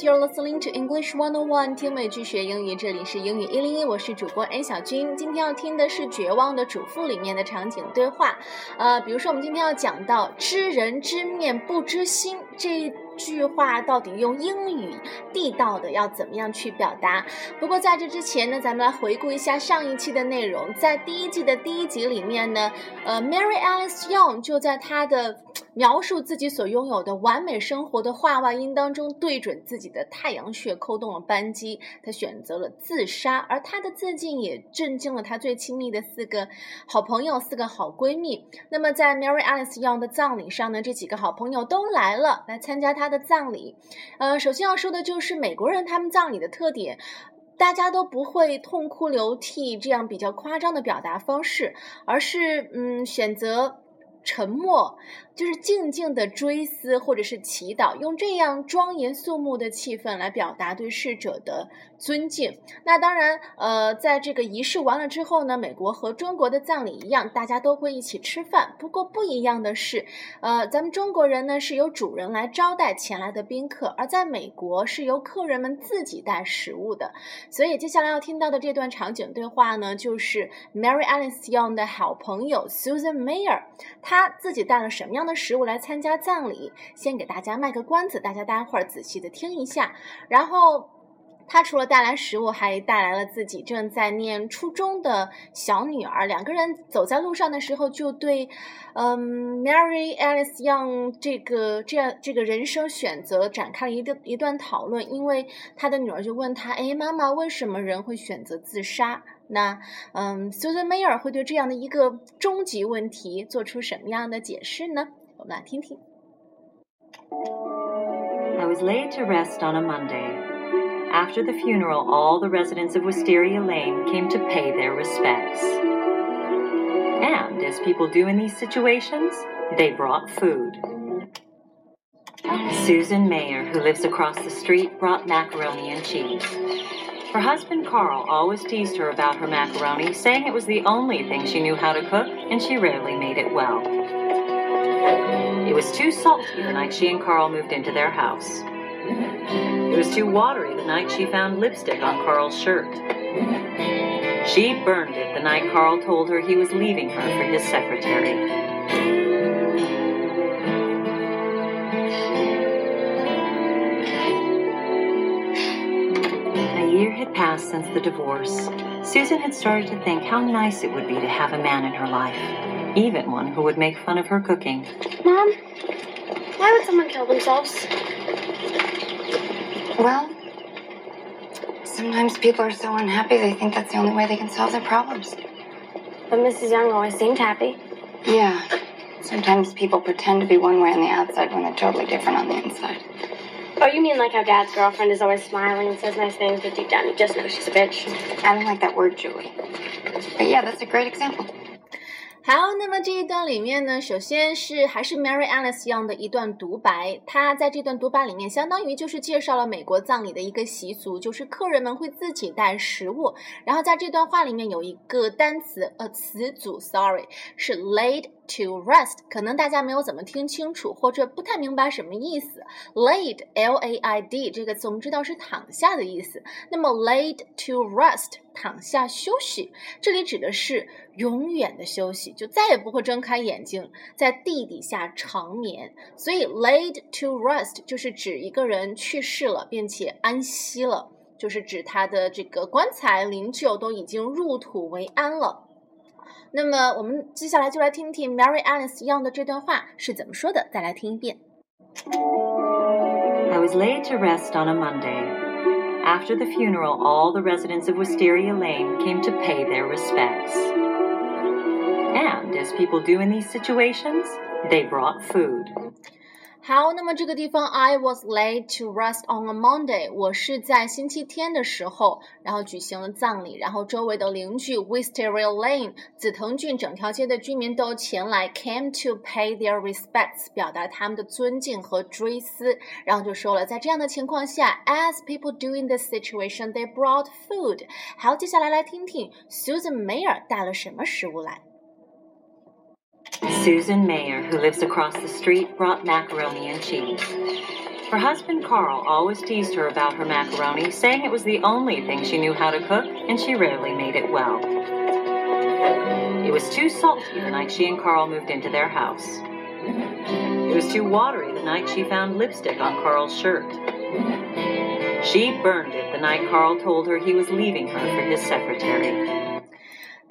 You're listening to English One on One，听美剧学英语，这里是英语一零一，我是主播 A 小军。今天要听的是《绝望的主妇》里面的场景对话，呃，比如说我们今天要讲到“知人知面不知心”这。句话到底用英语地道的要怎么样去表达？不过在这之前呢，咱们来回顾一下上一期的内容。在第一季的第一集里面呢，呃，Mary Alice Young 就在她的描述自己所拥有的完美生活的话外音当中，对准自己的太阳穴扣动了扳机，她选择了自杀。而她的自尽也震惊了她最亲密的四个好朋友、四个好闺蜜。那么在 Mary Alice Young 的葬礼上呢，这几个好朋友都来了，来参加她。的葬礼，呃，首先要说的就是美国人他们葬礼的特点，大家都不会痛哭流涕这样比较夸张的表达方式，而是嗯选择沉默。就是静静的追思或者是祈祷，用这样庄严肃穆的气氛来表达对逝者的尊敬。那当然，呃，在这个仪式完了之后呢，美国和中国的葬礼一样，大家都会一起吃饭。不过不一样的是，呃，咱们中国人呢是由主人来招待前来的宾客，而在美国是由客人们自己带食物的。所以接下来要听到的这段场景对话呢，就是 Mary Alice Young 的好朋友 Susan Mayer，他自己带了什么样？的食物来参加葬礼，先给大家卖个关子，大家待会儿仔细的听一下。然后，他除了带来食物，还带来了自己正在念初中的小女儿。两个人走在路上的时候，就对，嗯，Mary Alice Young 这个这样这个人生选择展开了一个一段讨论。因为他的女儿就问他：“哎，妈妈，为什么人会选择自杀？”那，嗯，Susan Mayer 会对这样的一个终极问题做出什么样的解释呢？我们来听听。I was laid to rest on a Monday. After the funeral, all the residents of Wisteria Lane came to pay their respects. And, as people do in these situations, they brought food. Susan Mayer, who lives across the street, brought macaroni and cheese. Her husband Carl always teased her about her macaroni, saying it was the only thing she knew how to cook, and she rarely made it well. It was too salty the night she and Carl moved into their house. It was too watery the night she found lipstick on Carl's shirt. She burned it the night Carl told her he was leaving her for his secretary. A year had passed since the divorce, Susan had started to think how nice it would be to have a man in her life, even one who would make fun of her cooking. Mom, why would someone kill themselves? Well, sometimes people are so unhappy they think that's the only way they can solve their problems. But Mrs. Young always seemed happy. Yeah. Sometimes people pretend to be one way on the outside when they're totally different on the inside. Oh, you mean like how Dad's girlfriend is always smiling and says nice things, but deep down you just know she's a bitch? I don't like that word, Julie. But yeah, that's a great example. 好，那么这一段里面呢，首先是还是 Mary Alice Young 的一段独白。她在这段独白里面，相当于就是介绍了美国葬礼的一个习俗，就是客人们会自己带食物。然后在这段话里面有一个单词，呃，词组，sorry，是 laid to rest。可能大家没有怎么听清楚，或者不太明白什么意思。laid，l a i d 这个词我们知道是躺下的意思。那么 laid to rest。躺下休息，这里指的是永远的休息，就再也不会睁开眼睛，在地底下长眠。所以 laid to rest 就是指一个人去世了，并且安息了，就是指他的这个棺材灵柩都已经入土为安了。那么我们接下来就来听听 Mary Alice Young 的这段话是怎么说的，再来听一遍。I was laid to rest on a Monday. After the funeral, all the residents of Wisteria Lane came to pay their respects. And, as people do in these situations, they brought food. 好，那么这个地方，I was laid to rest on a Monday。我是在星期天的时候，然后举行了葬礼，然后周围的邻居 Wisteria Lane 紫藤郡整条街的居民都前来 came to pay their respects，表达他们的尊敬和追思。然后就说了，在这样的情况下，as people do in this situation，they brought food。好，接下来来听听 Susan Mayer 带了什么食物来。Susan Mayer, who lives across the street, brought macaroni and cheese. Her husband Carl always teased her about her macaroni, saying it was the only thing she knew how to cook, and she rarely made it well. It was too salty the night she and Carl moved into their house. It was too watery the night she found lipstick on Carl's shirt. She burned it the night Carl told her he was leaving her for his secretary.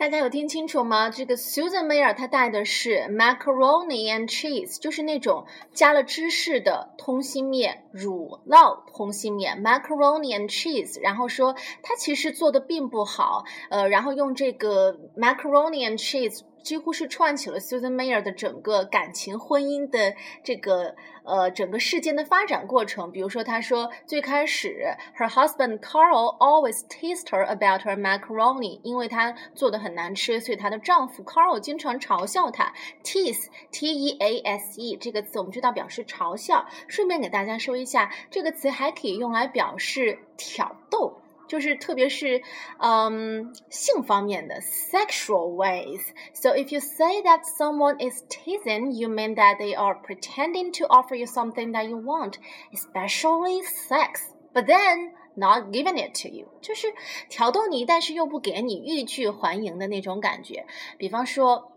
大家有听清楚吗？这个 Susan Mayer 她带的是 macaroni and cheese，就是那种加了芝士的通心面，乳酪通心面 macaroni and cheese。然后说她其实做的并不好，呃，然后用这个 macaroni and cheese。几乎是串起了 Susan Mayer 的整个感情婚姻的这个呃整个事件的发展过程。比如说，她说最开始，her husband Carl always teased her about her macaroni，因为她做的很难吃，所以她的丈夫 Carl 经常嘲笑她。tease，t e a s e 这个词我们知道表示嘲笑。顺便给大家说一下，这个词还可以用来表示挑逗。就是特别是，嗯，性方面的 sexual ways. So if you say that someone is teasing, you mean that they are pretending to offer you something that you want, especially sex, but then not giving it to you. 就是挑逗你，但是又不给你，欲拒还迎的那种感觉。比方说。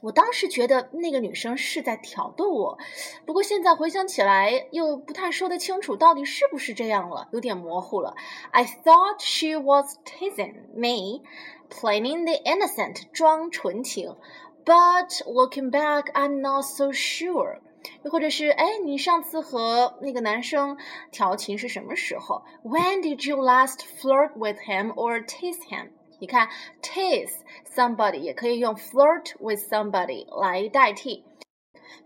我当时觉得那个女生是在挑逗我，不过现在回想起来又不太说得清楚，到底是不是这样了，有点模糊了。I thought she was teasing me, playing the innocent，装纯情，but looking back, I'm not so sure。又或者是，哎，你上次和那个男生调情是什么时候？When did you last flirt with him or tease him？你看，tease somebody 也可以用 flirt with somebody 来代替。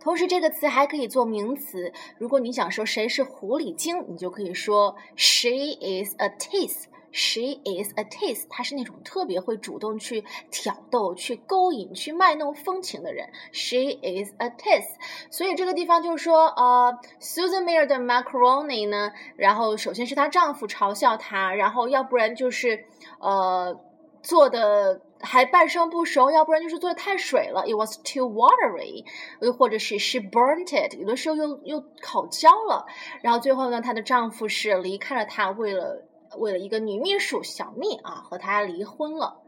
同时，这个词还可以做名词。如果你想说谁是狐狸精，你就可以说 she is a tease。She is a tease，她是那种特别会主动去挑逗、去勾引、去卖弄风情的人。She is a tease，所以这个地方就是说，呃，Susan Mayer 的 macaroni 呢，然后首先是她丈夫嘲笑她，然后要不然就是呃。做的还半生不熟，要不然就是做的太水了，it was too watery，又或者是 she burnt it，有的时候又又烤焦了。然后最后呢，她的丈夫是离开了她，为了为了一个女秘书小蜜啊，和她离婚了。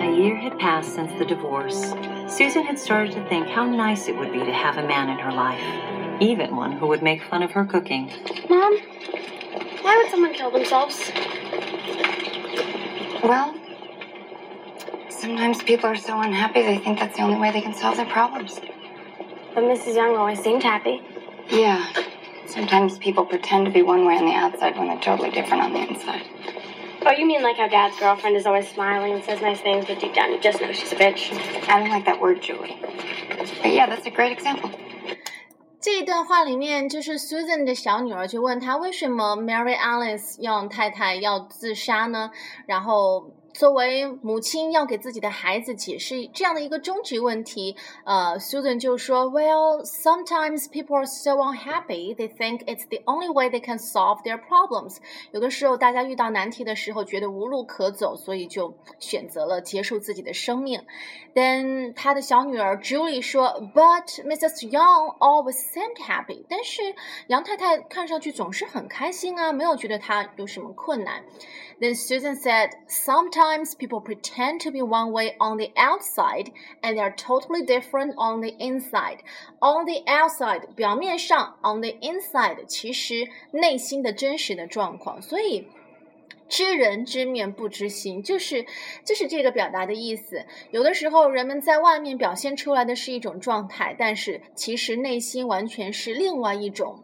A year had passed since the divorce. Susan had started to think how nice it would be to have a man in her life even one who would make fun of her cooking. Mom, why would someone kill themselves? Well, sometimes people are so unhappy they think that's the only way they can solve their problems. But Mrs. Young always seemed happy. Yeah. Sometimes people pretend to be one way on the outside when they're totally different on the inside. Oh, you mean like how Dad's girlfriend is always smiling and says nice things, but deep down you just know she's a bitch? I don't like that word, Julie. But yeah, that's a great example. 这一段话里面，就是 Susan 的小女儿就问他为什么 Mary Alice 要太太要自杀呢？然后。作为母亲要给自己的孩子解释这样的一个终极问题，呃，Susan 就说，Well, sometimes people are so unhappy they think it's the only way they can solve their problems。有的时候大家遇到难题的时候觉得无路可走，所以就选择了结束自己的生命。Then 他的小女儿 Julie 说，But Mrs. Young always seemed happy。但是杨太太看上去总是很开心啊，没有觉得她有什么困难。Then Susan said, Sometimes people pretend to be one way on the outside and they are totally different on the inside. On the outside 表面上，on the inside 其实内心的真实的状况。所以知人知面不知心，就是就是这个表达的意思。有的时候人们在外面表现出来的是一种状态，但是其实内心完全是另外一种。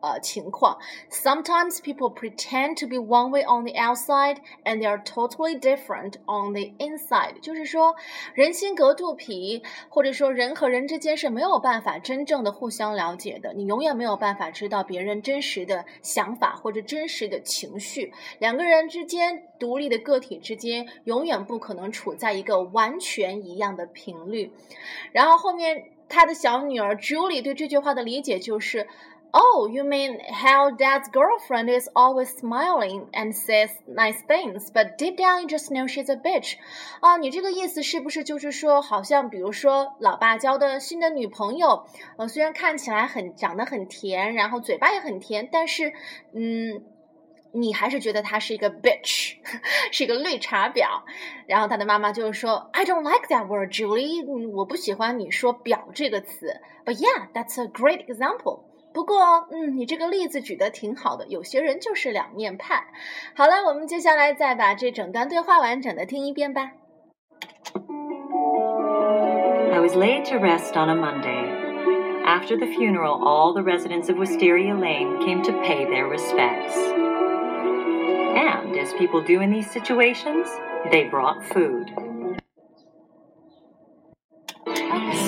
呃情况。Sometimes people pretend to be one way on the outside and they are totally different on the inside。就是说，人心隔肚皮，或者说人和人之间是没有办法真正的互相了解的。你永远没有办法知道别人真实的想法或者真实的情绪。两个人之间，独立的个体之间，永远不可能处在一个完全一样的频率。然后后面他的小女儿 Julie 对这句话的理解就是。Oh, you mean how dad's girlfriend is always smiling and says nice things, but deep down you just know she's a bitch. 啊，你这个意思是不是就是说，好像比如说老爸交的新的女朋友，呃，虽然看起来很长得很甜，然后嘴巴也很甜，但是，嗯。你还是觉得她是一个 bitch，是一个绿茶婊。然后他的妈妈就是说，I don't like that word, Julie，我不喜欢你说“婊”这个词。But yeah, that's a great example. 不过，嗯，你这个例子举得挺好的。有些人就是两面派。好了，我们接下来再把这整段对话完整的听一遍吧。I was laid to rest on a Monday. After the funeral, all the residents of Wisteria Lane came to pay their respects. And, as people do in these situations, they brought food.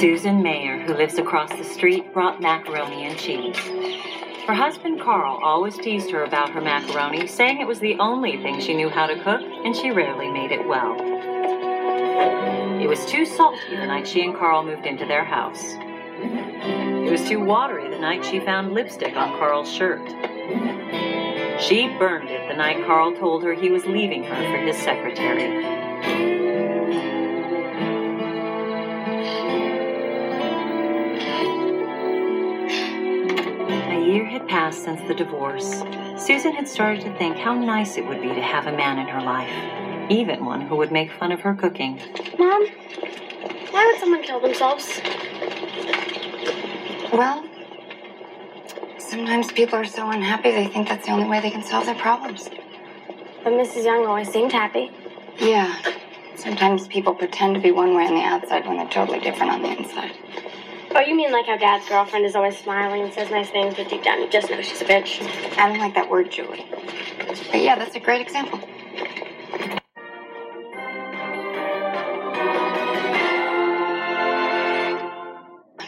Susan Mayer, who lives across the street, brought macaroni and cheese. Her husband Carl always teased her about her macaroni, saying it was the only thing she knew how to cook and she rarely made it well. It was too salty the night she and Carl moved into their house. It was too watery the night she found lipstick on Carl's shirt. She burned it the night Carl told her he was leaving her for his secretary. Passed since the divorce. Susan had started to think how nice it would be to have a man in her life, even one who would make fun of her cooking. Mom, why would someone kill themselves? Well, sometimes people are so unhappy they think that's the only way they can solve their problems. But Mrs. Young always seemed happy. Yeah. Sometimes people pretend to be one way on the outside when they're totally different on the inside. Oh, you mean like how Dad's girlfriend is always smiling and says nice things, but deep down you just know she's a bitch? I don't like that word, Julie. But yeah, that's a great example.